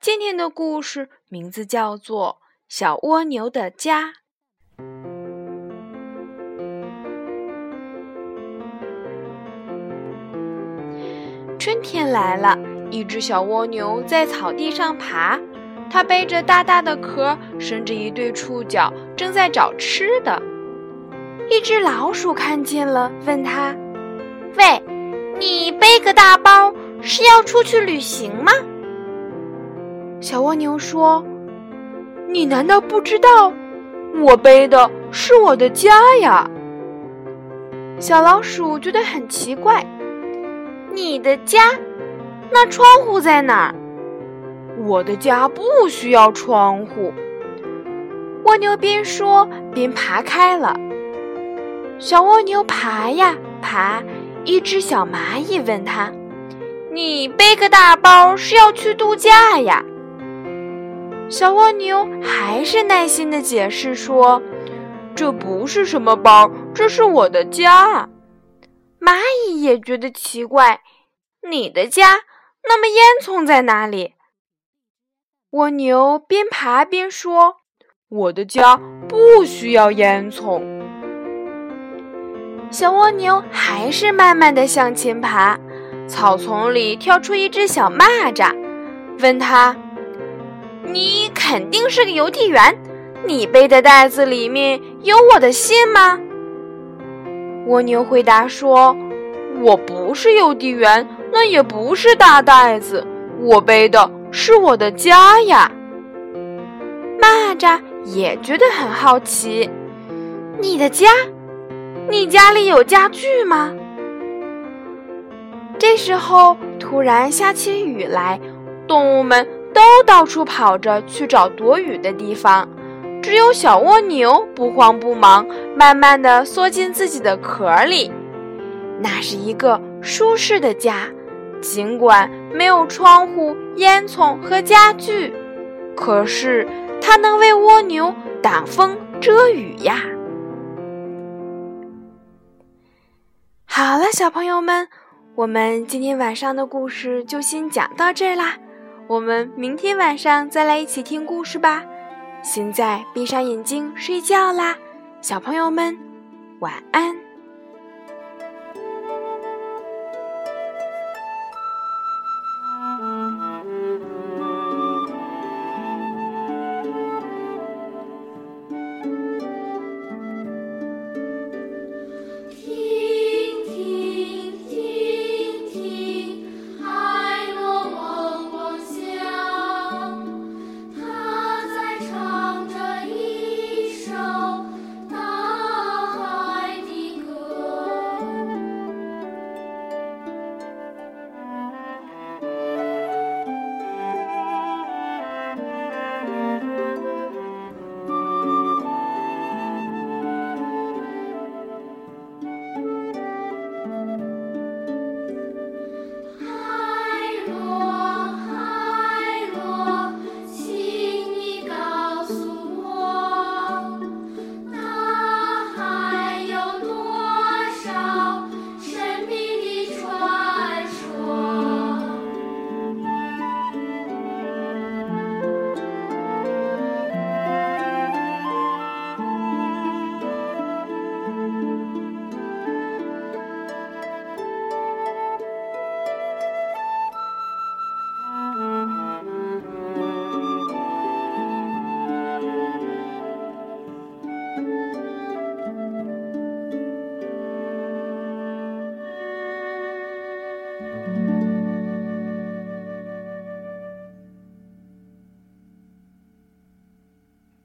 今天的故事名字叫做《小蜗牛的家》。春天来了，一只小蜗牛在草地上爬，它背着大大的壳，伸着一对触角，正在找吃的。一只老鼠看见了，问它：“喂，你背个大包是要出去旅行吗？”小蜗牛说：“你难道不知道，我背的是我的家呀？”小老鼠觉得很奇怪：“你的家？那窗户在哪儿？”“我的家不需要窗户。”蜗牛边说边爬开了。小蜗牛爬呀爬，一只小蚂蚁问他：“你背个大包是要去度假呀？”小蜗牛还是耐心的解释说：“这不是什么包，这是我的家。”蚂蚁也觉得奇怪：“你的家？那么烟囱在哪里？”蜗牛边爬边说：“我的家不需要烟囱。”小蜗牛还是慢慢的向前爬，草丛里跳出一只小蚂蚱，问他。你肯定是个邮递员，你背的袋子里面有我的信吗？蜗牛回答说：“我不是邮递员，那也不是大袋子，我背的是我的家呀。”蚂蚱也觉得很好奇：“你的家？你家里有家具吗？”这时候突然下起雨来，动物们。都到处跑着去找躲雨的地方，只有小蜗牛不慌不忙，慢慢地缩进自己的壳里。那是一个舒适的家，尽管没有窗户、烟囱和家具，可是它能为蜗牛挡风遮雨呀。好了，小朋友们，我们今天晚上的故事就先讲到这儿啦。我们明天晚上再来一起听故事吧。现在闭上眼睛睡觉啦，小朋友们，晚安。